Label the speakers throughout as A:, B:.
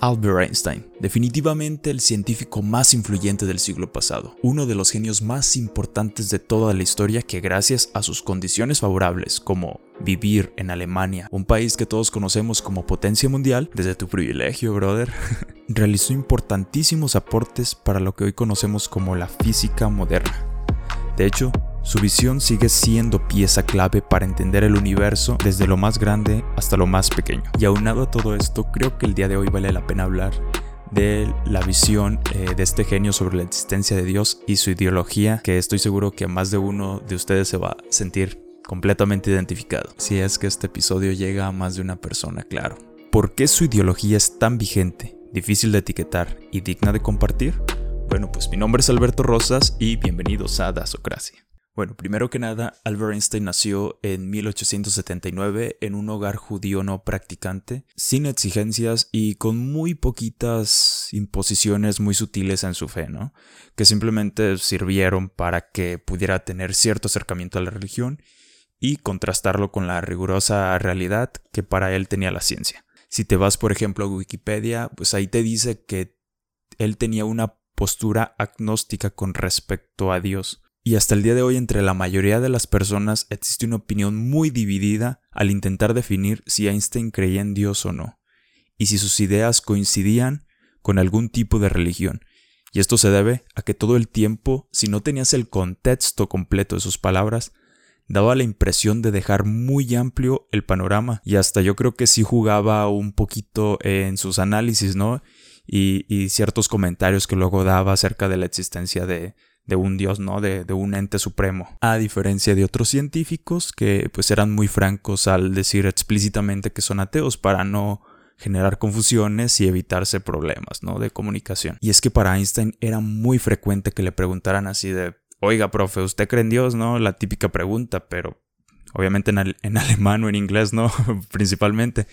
A: Albert Einstein, definitivamente el científico más influyente del siglo pasado, uno de los genios más importantes de toda la historia que gracias a sus condiciones favorables, como vivir en Alemania, un país que todos conocemos como potencia mundial, desde tu privilegio, brother, realizó importantísimos aportes para lo que hoy conocemos como la física moderna. De hecho, su visión sigue siendo pieza clave para entender el universo desde lo más grande hasta lo más pequeño. Y aunado a todo esto, creo que el día de hoy vale la pena hablar de la visión eh, de este genio sobre la existencia de Dios y su ideología, que estoy seguro que más de uno de ustedes se va a sentir completamente identificado. Si es que este episodio llega a más de una persona, claro. ¿Por qué su ideología es tan vigente, difícil de etiquetar y digna de compartir? Bueno, pues mi nombre es Alberto Rosas y bienvenidos a Dasocracia. Bueno, primero que nada, Albert Einstein nació en 1879 en un hogar judío no practicante, sin exigencias y con muy poquitas imposiciones muy sutiles en su fe, ¿no? Que simplemente sirvieron para que pudiera tener cierto acercamiento a la religión y contrastarlo con la rigurosa realidad que para él tenía la ciencia. Si te vas, por ejemplo, a Wikipedia, pues ahí te dice que él tenía una postura agnóstica con respecto a Dios y hasta el día de hoy entre la mayoría de las personas existe una opinión muy dividida al intentar definir si Einstein creía en Dios o no, y si sus ideas coincidían con algún tipo de religión. Y esto se debe a que todo el tiempo, si no tenías el contexto completo de sus palabras, daba la impresión de dejar muy amplio el panorama y hasta yo creo que sí jugaba un poquito en sus análisis, ¿no? Y, y ciertos comentarios que luego daba acerca de la existencia de, de un dios, ¿no? De, de, un ente supremo. A diferencia de otros científicos que pues eran muy francos al decir explícitamente que son ateos para no generar confusiones y evitarse problemas, ¿no? De comunicación. Y es que para Einstein era muy frecuente que le preguntaran así de, oiga, profe, ¿usted cree en Dios, no? La típica pregunta, pero obviamente en, en alemán o en inglés, ¿no? Principalmente.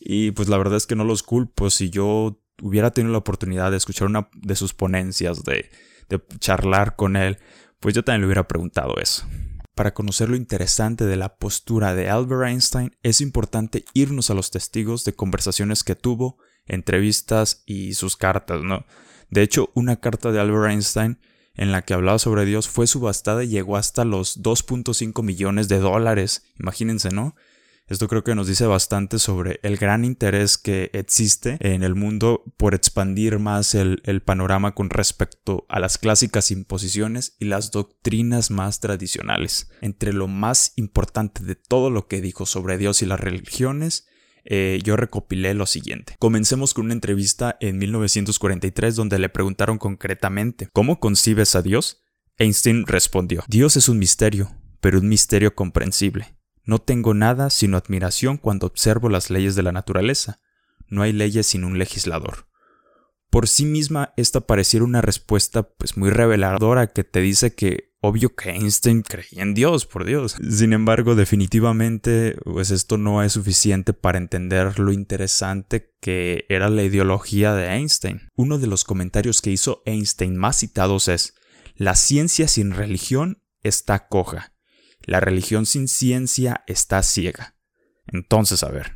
A: Y pues la verdad es que no los culpo. Si yo hubiera tenido la oportunidad de escuchar una de sus ponencias de de charlar con él, pues yo también le hubiera preguntado eso. Para conocer lo interesante de la postura de Albert Einstein, es importante irnos a los testigos de conversaciones que tuvo, entrevistas y sus cartas, ¿no? De hecho, una carta de Albert Einstein en la que hablaba sobre Dios fue subastada y llegó hasta los 2.5 millones de dólares. Imagínense, ¿no? Esto creo que nos dice bastante sobre el gran interés que existe en el mundo por expandir más el, panorama con respecto a las clásicas imposiciones y las doctrinas más tradicionales. Entre lo más importante de todo lo que dijo sobre Dios y las religiones, eh, yo recopilé lo siguiente. Comencemos con una entrevista en 1943 donde le preguntaron concretamente ¿Cómo concibes a Dios? Einstein respondió Dios es un misterio, pero un misterio comprensible. No tengo nada sino admiración cuando observo las leyes de la naturaleza. No hay leyes sin un legislador. Por sí misma, esta pareciera una respuesta pues muy reveladora que te dice que obvio que Einstein creía en Dios, por Dios. Sin embargo, definitivamente, pues esto no es suficiente para entender lo interesante que era la ideología de Einstein. Uno de los comentarios que hizo Einstein más citados es, la ciencia sin religión está coja la religión sin ciencia está ciega. Entonces, a ver,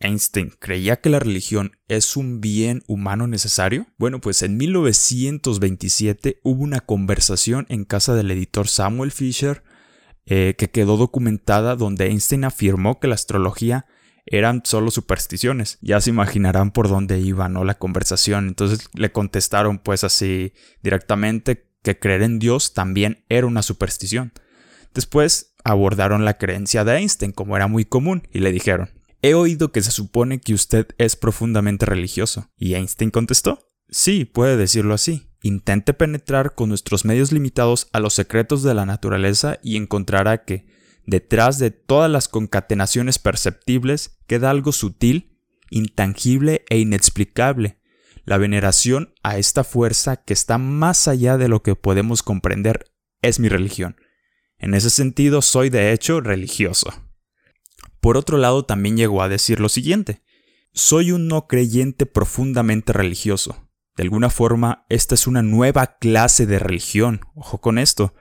A: ¿Einstein creía que la religión es un bien humano necesario? Bueno, pues en 1927 hubo una conversación en casa del editor Samuel Fisher eh, que quedó documentada donde Einstein afirmó que la astrología eran solo supersticiones. Ya se imaginarán por dónde iba, ¿no? La conversación. Entonces le contestaron pues así directamente que creer en Dios también era una superstición. Después abordaron la creencia de Einstein, como era muy común, y le dijeron, he oído que se supone que usted es profundamente religioso. Y Einstein contestó, sí, puede decirlo así. Intente penetrar con nuestros medios limitados a los secretos de la naturaleza y encontrará que, detrás de todas las concatenaciones perceptibles, queda algo sutil, intangible e inexplicable, la veneración a esta fuerza que está más allá de lo que podemos comprender es mi religión. En ese sentido, soy de hecho religioso. Por otro lado, también llegó a decir lo siguiente. Soy un no creyente profundamente religioso. De alguna forma, esta es una nueva clase de religión. Ojo con esto.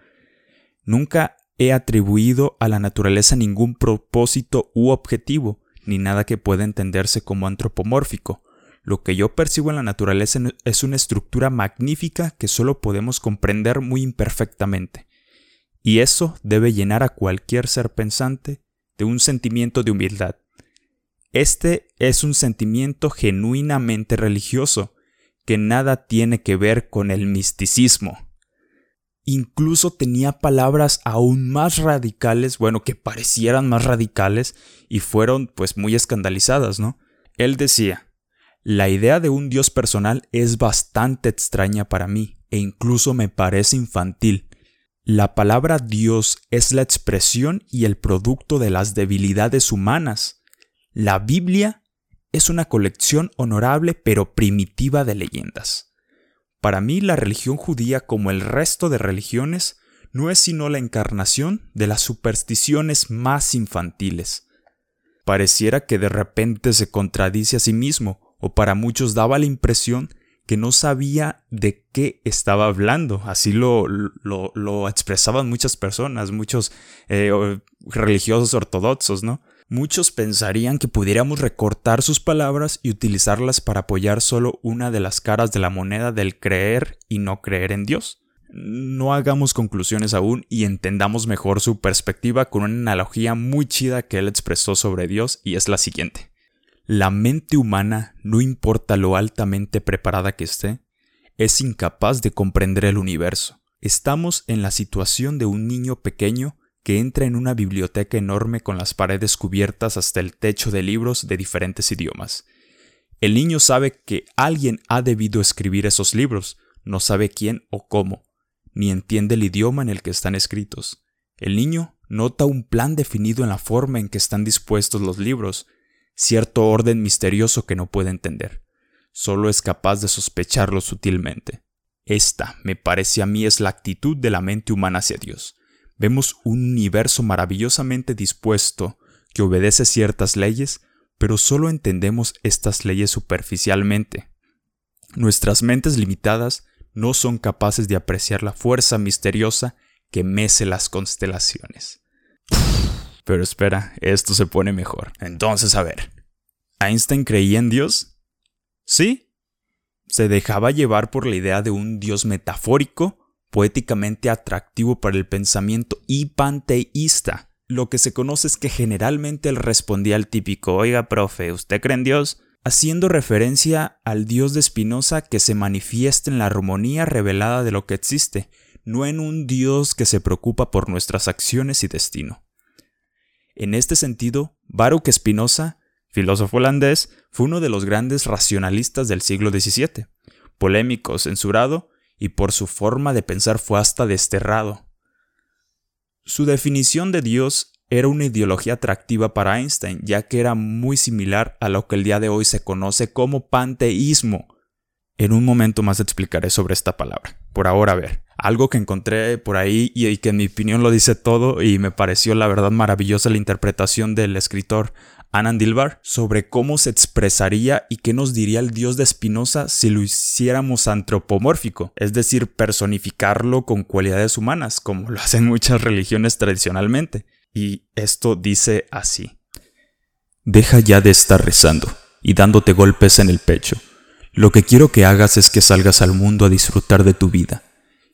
A: Nunca he atribuido a la naturaleza ningún propósito u objetivo, ni nada que pueda entenderse como antropomórfico. lo que yo percibo en la naturaleza es una estructura magnífica que solo podemos comprender muy imperfectamente. Y eso debe llenar a cualquier ser pensante de un sentimiento de humildad. Este es un sentimiento genuinamente religioso, que nada tiene que ver con el misticismo. Incluso tenía palabras aún más radicales, bueno, que parecieran más radicales y fueron pues muy escandalizadas, ¿no? Él decía, la idea de un Dios personal es bastante extraña para mí e incluso me parece infantil. La palabra Dios es la expresión y el producto de las debilidades humanas. La Biblia es una colección honorable pero primitiva de leyendas. Para mí la religión judía, como el resto de religiones, no es sino la encarnación de las supersticiones más infantiles. Pareciera que de repente se contradice a sí mismo, o para muchos daba la impresión que no sabía de qué estaba hablando. Así lo, lo, expresaban muchas personas, muchos eh, religiosos ortodoxos, ¿no? Muchos pensarían que pudiéramos recortar sus palabras y utilizarlas para apoyar solo una de las caras de la moneda del creer y no creer en Dios. No hagamos conclusiones aún y entendamos mejor su perspectiva con una analogía muy chida que él expresó sobre Dios y es la siguiente. La mente humana, no importa lo altamente preparada que esté, es incapaz de comprender el universo. Estamos en la situación de un niño pequeño que entra en una biblioteca enorme con las paredes cubiertas hasta el techo de libros de diferentes idiomas. El niño sabe que alguien ha debido escribir esos libros, no sabe quién o cómo, ni entiende el idioma en el que están escritos. El niño nota un plan definido en la forma en que están dispuestos los libros, cierto orden misterioso que no puede entender. Solo es capaz de sospecharlo sutilmente. Esta, me parece a mí, es la actitud de la mente humana hacia Dios. Vemos un universo maravillosamente dispuesto que obedece ciertas leyes, pero solo entendemos estas leyes superficialmente. Nuestras mentes limitadas no son capaces de apreciar la fuerza misteriosa que mece las constelaciones. Pero espera, esto se pone mejor. Entonces, a ver. ¿Einstein creía en Dios? Sí. Se dejaba llevar por la idea de un Dios metafórico, poéticamente atractivo para el pensamiento y panteísta. Lo que se conoce es que generalmente él respondía al típico, oiga, profe, ¿usted cree en Dios? haciendo referencia al Dios de Spinoza que se manifiesta en la armonía revelada de lo que existe, no en un Dios que se preocupa por nuestras acciones y destino. En este sentido, Baruch Spinoza, filósofo holandés, fue uno de los grandes racionalistas del siglo XVII, polémico, censurado, y por su forma de pensar fue hasta desterrado. Su definición de Dios era una ideología atractiva para Einstein, ya que era muy similar a lo que el día de hoy se conoce como panteísmo. En un momento más explicaré sobre esta palabra. Por ahora, a ver, algo que encontré por ahí y, que en mi opinión lo dice todo y me pareció la verdad maravillosa la interpretación del escritor Anand Dilbar sobre cómo se expresaría y qué nos diría el dios de Spinoza si lo hiciéramos antropomórfico, es decir, personificarlo con cualidades humanas, como lo hacen muchas religiones tradicionalmente. Y esto dice así. Deja ya de estar rezando y dándote golpes en el pecho. Lo que quiero que hagas es que salgas al mundo a disfrutar de tu vida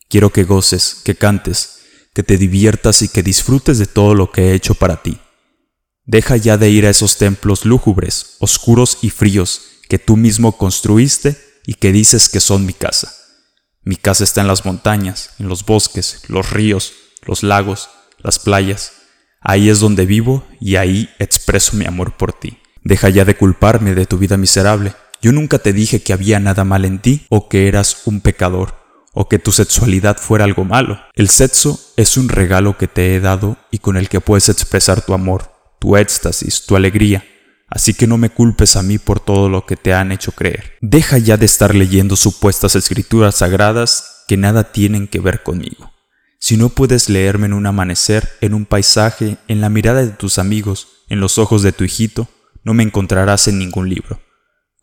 A: Quiero que goces, que cantes, que te diviertas y que disfrutes de todo lo que he hecho para ti. Deja ya de ir a esos templos lúgubres, oscuros y fríos que tú mismo construiste y que dices que son mi casa. Mi casa está en las montañas, en los bosques, los ríos, los lagos, las playas. Ahí es donde vivo y ahí expreso mi amor por ti. Deja ya de culparme de tu vida miserable. Yo nunca te dije que había nada mal en ti o que eras un pecador o que tu sexualidad fuera algo malo. El sexo es un regalo que te he dado y con el que puedes expresar tu amor, tu éxtasis, tu alegría. Así que no me culpes a mí por todo lo que te han hecho creer. Deja ya de estar leyendo supuestas escrituras sagradas que nada tienen que ver conmigo. Si no puedes leerme en un amanecer, en un paisaje, en la mirada de tus amigos, en los ojos de tu hijito, no me encontrarás en ningún libro.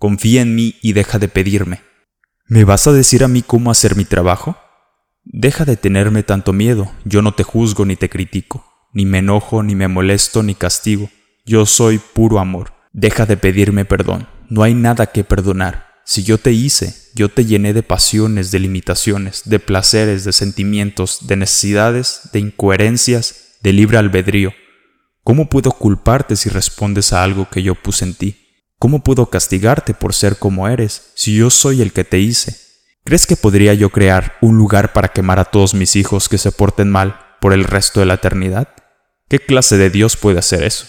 A: Confía en mí y deja de pedirme. ¿Me vas a decir a mí cómo hacer mi trabajo? Deja de tenerme tanto miedo, yo no te juzgo ni te critico, ni me enojo, ni me molesto, ni castigo, yo soy puro amor. Deja de pedirme perdón, no hay nada que perdonar. Si yo te hice, yo te llené de pasiones, de limitaciones, de placeres, de sentimientos, de necesidades, de incoherencias, de libre albedrío. ¿Cómo puedo culparte si respondes a algo que yo puse en ti? ¿Cómo puedo castigarte por ser como eres si yo soy el que te hice? ¿Crees que podría yo crear un lugar para quemar a todos mis hijos que se porten mal por el resto de la eternidad? ¿Qué clase de Dios puede hacer eso?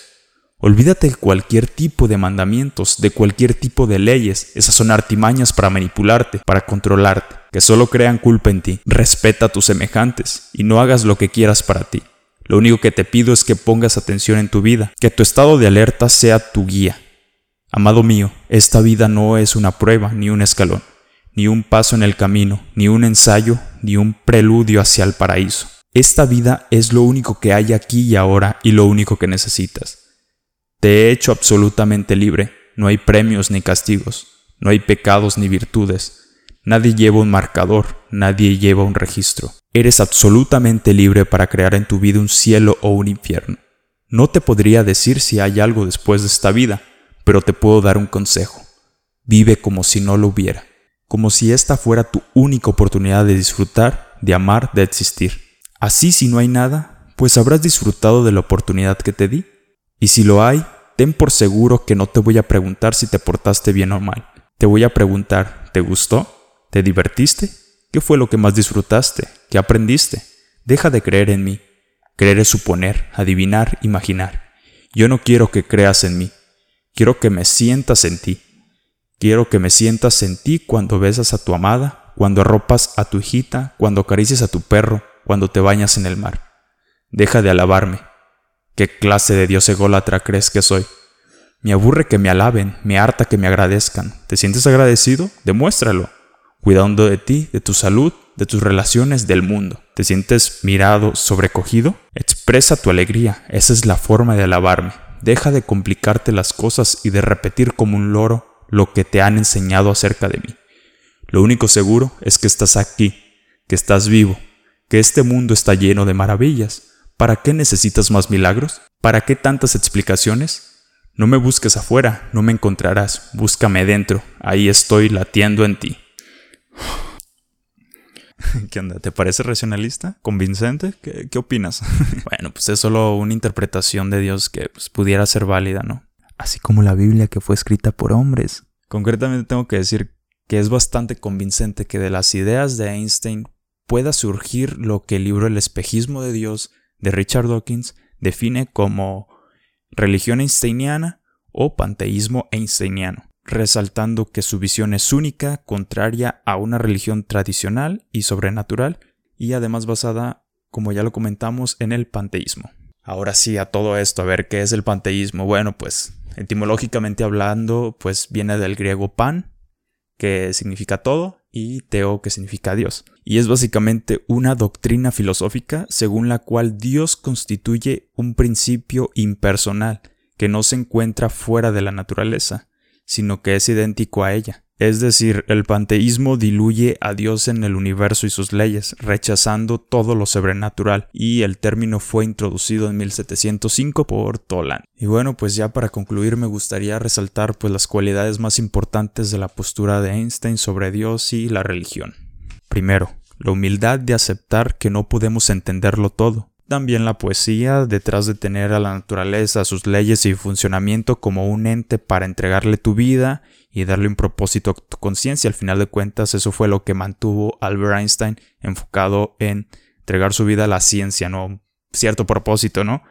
A: Olvídate de cualquier tipo de mandamientos, de cualquier tipo de leyes. Esas son artimañas para manipularte, para controlarte, que solo crean culpa en ti. Respeta a tus semejantes y no hagas lo que quieras para ti. Lo único que te pido es que pongas atención en tu vida, que tu estado de alerta sea tu guía. Amado mío, esta vida no es una prueba ni un escalón, ni un paso en el camino, ni un ensayo, ni un preludio hacia el paraíso. Esta vida es lo único que hay aquí y ahora y lo único que necesitas. Te he hecho absolutamente libre, no hay premios ni castigos, no hay pecados ni virtudes, Nadie lleva un marcador, nadie lleva un registro. Eres absolutamente libre para crear en tu vida un cielo o un infierno. No te podría decir si hay algo después de esta vida, pero te puedo dar un consejo. Vive como si no lo hubiera, como si esta fuera tu única oportunidad de disfrutar, de amar, de existir. Así si no hay nada, pues habrás disfrutado de la oportunidad que te di. Y si lo hay, ten por seguro que no te voy a preguntar si te portaste bien o mal. Te voy a preguntar, ¿te gustó? ¿Te divertiste? ¿Qué fue lo que más disfrutaste? ¿Qué aprendiste? Deja de creer en mí. Creer es suponer, adivinar, imaginar. Yo no quiero que creas en mí. Quiero que me sientas en ti. Quiero que me sientas en ti cuando besas a tu amada, cuando arropas a tu hijita, cuando acaricias a tu perro, cuando te bañas en el mar. Deja de alabarme. ¿Qué clase de Dios ególatra crees que soy? Me aburre que me alaben, me harta que me agradezcan. ¿Te sientes agradecido? Demuéstralo cuidando de ti, de tu salud, de tus relaciones, del mundo. ¿Te sientes mirado, sobrecogido? Expresa tu alegría, esa es la forma de alabarme. Deja de complicarte las cosas y de repetir como un loro lo que te han enseñado acerca de mí. Lo único seguro es que estás aquí, que estás vivo, que este mundo está lleno de maravillas. ¿Para qué necesitas más milagros? ¿Para qué tantas explicaciones? No me busques afuera, no me encontrarás, búscame dentro, ahí estoy latiendo en ti. ¿Qué onda? ¿Te parece racionalista? ¿Convincente? ¿Qué, opinas? bueno, pues es solo una interpretación de Dios que pues, pudiera ser válida, ¿no? Así como la Biblia que fue escrita por hombres. Concretamente tengo que decir que es bastante convincente que de las ideas de Einstein pueda surgir lo que el libro El espejismo de Dios de Richard Dawkins define como religión einsteiniana o panteísmo einsteiniano resaltando que su visión es única, contraria a una religión tradicional y sobrenatural, y además basada, como ya lo comentamos, en el panteísmo. Ahora sí, a todo esto, a ver qué es el panteísmo. Bueno, pues etimológicamente hablando, pues viene del griego pan, que significa todo, y teo, que significa Dios. Y es básicamente una doctrina filosófica según la cual Dios constituye un principio impersonal que no se encuentra fuera de la naturaleza, sino que es idéntico a ella. Es decir, el panteísmo diluye a Dios en el universo y sus leyes, rechazando todo lo sobrenatural, y el término fue introducido en 1705 por Toland. Y bueno, pues ya para concluir me gustaría resaltar pues las cualidades más importantes de la postura de Einstein sobre Dios y la religión. Primero, la humildad de aceptar que no podemos entenderlo todo, también la poesía, detrás de tener a la naturaleza, sus leyes y funcionamiento como un ente para entregarle tu vida y darle un propósito a tu conciencia. Al final de cuentas, eso fue lo que mantuvo Albert Einstein enfocado en entregar su vida a la ciencia, ¿no? Cierto propósito, ¿no?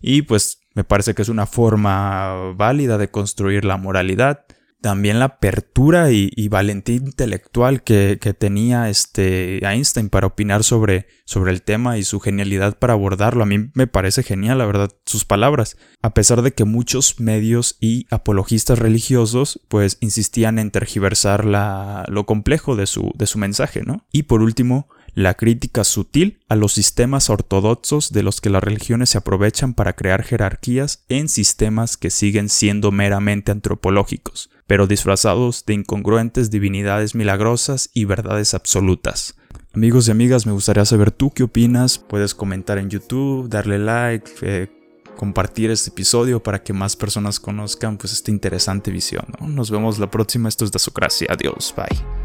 A: Y pues me parece que es una forma válida de construir la moralidad también la apertura y, valentía intelectual que, tenía este Einstein para opinar sobre, sobre el tema y su genialidad para abordarlo. A mí me parece genial, la verdad, sus palabras. A pesar de que muchos medios y apologistas religiosos pues insistían en tergiversar la, lo complejo de su, de su mensaje, ¿no? Y por último, la crítica sutil a los sistemas ortodoxos de los que las religiones se aprovechan para crear jerarquías en sistemas que siguen siendo meramente antropológicos, pero disfrazados de incongruentes divinidades milagrosas y verdades absolutas. Amigos y amigas, me gustaría saber tú qué opinas. Puedes comentar en YouTube, darle like, eh, compartir este episodio para que más personas conozcan pues esta interesante visión. Nos vemos la próxima. Esto es Dasocracia. Adiós. Bye.